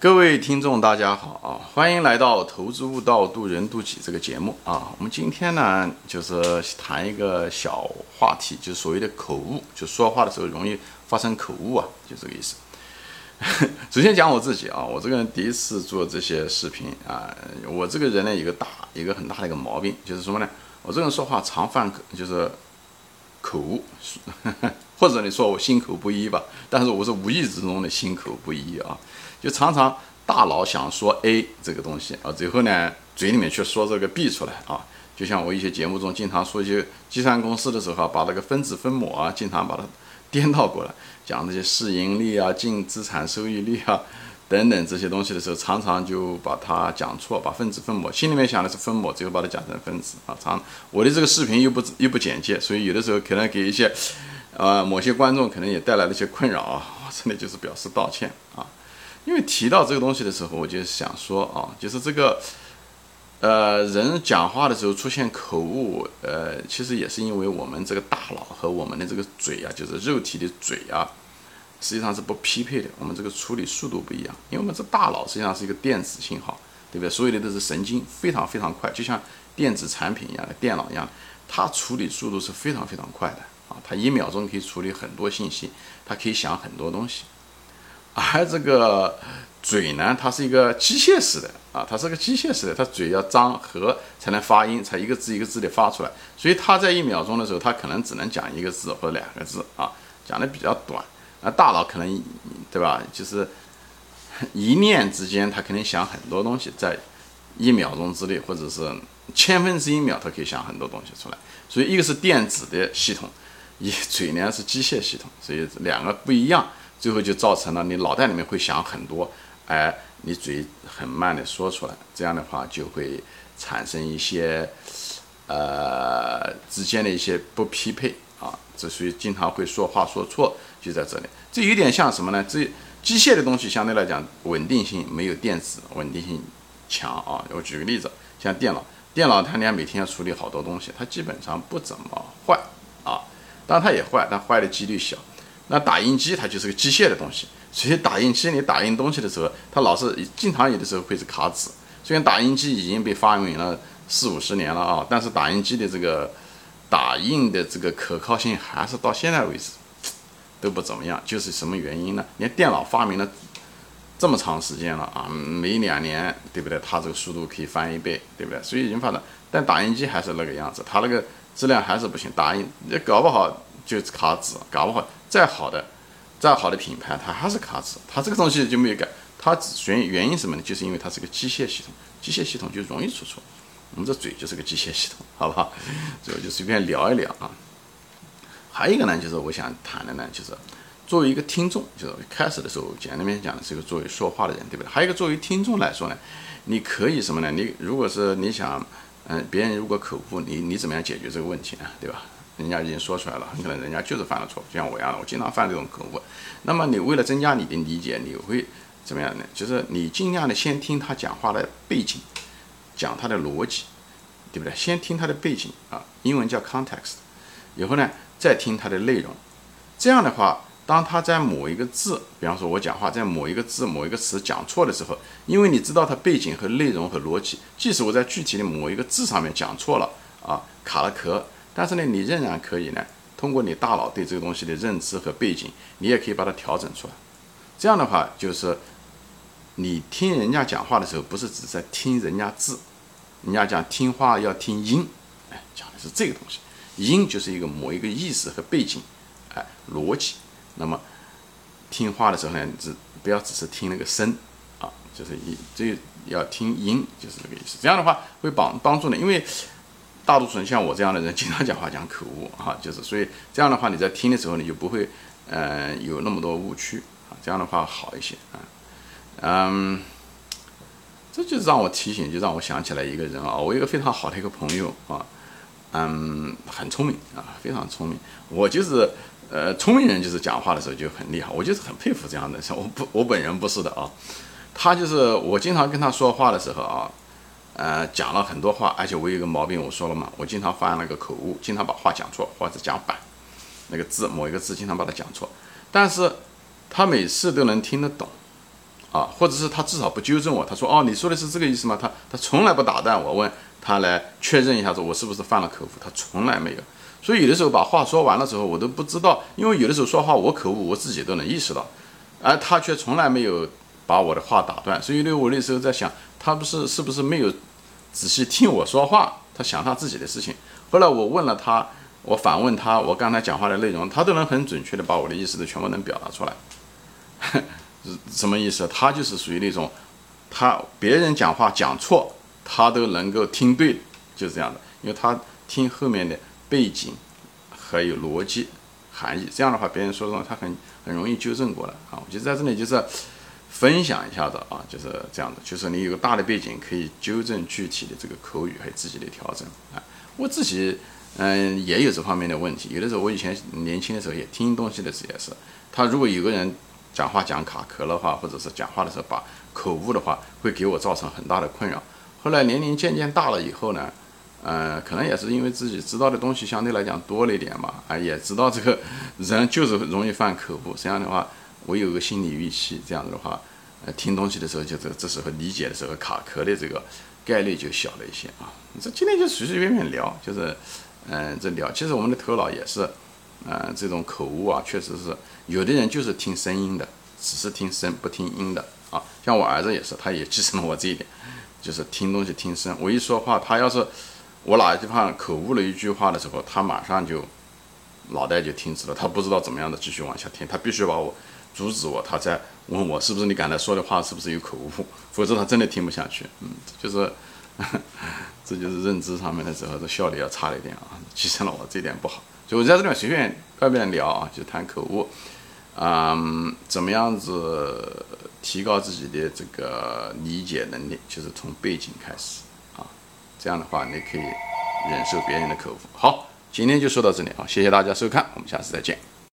各位听众，大家好啊！欢迎来到《投资悟道，渡人渡己》这个节目啊。我们今天呢，就是谈一个小话题，就是所谓的口误，就说话的时候容易发生口误啊，就这个意思。首先讲我自己啊，我这个人第一次做这些视频啊，我这个人呢，有个大一个很大的一个毛病，就是什么呢？我这个人说话常犯就是口误，或者你说我心口不一吧，但是我是无意之中的心口不一啊。就常常大脑想说 A 这个东西啊，最后呢嘴里面却说这个 B 出来啊。就像我一些节目中经常说一些计算公式的时候，把那个分子分母啊，经常把它颠倒过来，讲那些市盈率啊、净资产收益率啊等等这些东西的时候，常常就把它讲错，把分子分母心里面想的是分母，最后把它讲成分子啊。常我的这个视频又不又不简介，所以有的时候可能给一些呃某些观众可能也带来了一些困扰啊。我这里就是表示道歉啊。因为提到这个东西的时候，我就想说啊，就是这个，呃，人讲话的时候出现口误，呃，其实也是因为我们这个大脑和我们的这个嘴啊，就是肉体的嘴啊，实际上是不匹配的。我们这个处理速度不一样，因为我们这大脑实际上是一个电子信号，对不对？所有的都是神经，非常非常快，就像电子产品一样的电脑一样，它处理速度是非常非常快的啊，它一秒钟可以处理很多信息，它可以想很多东西。而这个嘴呢，它是一个机械式的啊，它是个机械式的，它嘴要张合才能发音，才一个字一个字的发出来。所以它在一秒钟的时候，它可能只能讲一个字或者两个字啊，讲的比较短。那大脑可能对吧，就是一念之间，它肯定想很多东西，在一秒钟之内，或者是千分之一秒，它可以想很多东西出来。所以一个是电子的系统，一嘴呢是机械系统，所以两个不一样。最后就造成了你脑袋里面会想很多，哎，你嘴很慢的说出来，这样的话就会产生一些，呃，之间的一些不匹配啊，这所以经常会说话说错，就在这里。这有点像什么呢？这机械的东西相对来讲稳定性没有电子稳定性强啊。我举个例子，像电脑，电脑它俩每天要处理好多东西，它基本上不怎么坏，当然它也坏，但坏的几率小。那打印机它就是个机械的东西，所以打印机你打印东西的时候，它老是经常有的时候会是卡纸。虽然打印机已经被发明了四五十年了啊，但是打印机的这个打印的这个可靠性还是到现在为止 都不怎么样。就是什么原因呢？连电脑发明了这么长时间了啊，每两年对不对？它这个速度可以翻一倍，对不对？所以已经发展，但打印机还是那个样子，它那个质量还是不行。打印也搞不好就卡纸，搞不好。再好的，再好的品牌，它还是卡纸，它这个东西就没有改。它原原因什么呢？就是因为它是个机械系统，机械系统就容易出错。我们这嘴就是个机械系统，好不好？这个就随便聊一聊啊。还有一个呢，就是我想谈的呢，就是作为一个听众，就是开始的时候简单面讲的是一个作为说话的人，对不对？还有一个作为听众来说呢，你可以什么呢？你如果是你想，嗯，别人如果口误，你你怎么样解决这个问题呢？对吧？人家已经说出来了，很可能人家就是犯了错，就像我一样的，我经常犯这种口误。那么你为了增加你的理解，你会怎么样呢？就是你尽量的先听他讲话的背景，讲他的逻辑，对不对？先听他的背景啊，英文叫 context，以后呢再听他的内容。这样的话，当他在某一个字，比方说我讲话在某一个字、某一个词讲错的时候，因为你知道他背景和内容和逻辑，即使我在具体的某一个字上面讲错了啊，卡了壳。但是呢，你仍然可以呢，通过你大脑对这个东西的认知和背景，你也可以把它调整出来。这样的话，就是你听人家讲话的时候，不是只在听人家字，人家讲听话要听音，哎，讲的是这个东西。音就是一个某一个意思和背景，哎，逻辑。那么听话的时候呢，只不要只是听那个声啊，就是一这要听音，就是这个意思。这样的话会帮帮助你，因为。大多数人像我这样的人，经常讲话讲口误啊，就是所以这样的话，你在听的时候你就不会，呃，有那么多误区啊，这样的话好一些啊，嗯，这就让我提醒，就让我想起来一个人啊，我一个非常好的一个朋友啊，嗯，很聪明啊，非常聪明，我就是呃，聪明人就是讲话的时候就很厉害，我就是很佩服这样的人，我不，我本人不是的啊，他就是我经常跟他说话的时候啊。呃，讲了很多话，而且我有一个毛病，我说了嘛，我经常犯那个口误，经常把话讲错，或者讲反，那个字某一个字经常把它讲错，但是他每次都能听得懂，啊，或者是他至少不纠正我，他说哦，你说的是这个意思吗？他他从来不打断我，问他来确认一下，说我是不是犯了口误，他从来没有。所以有的时候把话说完了之后，我都不知道，因为有的时候说话我口误，我自己都能意识到，而他却从来没有把我的话打断。所以呢，我那时候在想，他不是是不是没有仔细听我说话，他想他自己的事情。后来我问了他，我反问他，我刚才讲话的内容，他都能很准确的把我的意思都全部能表达出来。是什么意思？他就是属于那种，他别人讲话讲错，他都能够听对，就是这样的。因为他听后面的背景，还有逻辑含义，这样的话别人说什么他很很容易纠正过来啊。我就在这里就是分享一下子啊，就是这样的，就是你有个大的背景可以纠正具体的这个口语还有自己的调整啊。我自己嗯也有这方面的问题，有的时候我以前年轻的时候也听东西的时候也是，他如果有个人。讲话讲卡壳的话，或者是讲话的时候把口误的话，会给我造成很大的困扰。后来年龄渐渐大了以后呢，呃，可能也是因为自己知道的东西相对来讲多了一点嘛，啊，也知道这个 人就是容易犯口误。这样的话，我有个心理预期，这样子的话，呃，听东西的时候就这这时候理解的时候卡壳的这个概率就小了一些啊。这今天就随随便便聊，就是，嗯，这聊，其实我们的头脑也是。呃，这种口误啊，确实是有的人就是听声音的，只是听声不听音的啊。像我儿子也是，他也继承了我这一点，就是听东西听声。我一说话，他要是我哪个地方口误了一句话的时候，他马上就脑袋就停止了，他不知道怎么样的继续往下听，他必须把我阻止我，他再问我是不是你刚才说的话是不是有口误，否则他真的听不下去。嗯，就是 这就是认知上面的时候，这效率要差了一点啊，继承了我这点不好。就我在这里面随便外边聊啊，就谈口误，嗯，怎么样子提高自己的这个理解能力，就是从背景开始，这样的话你可以忍受别人的口福。好，今天就说到这里啊，谢谢大家收看，我们下次再见。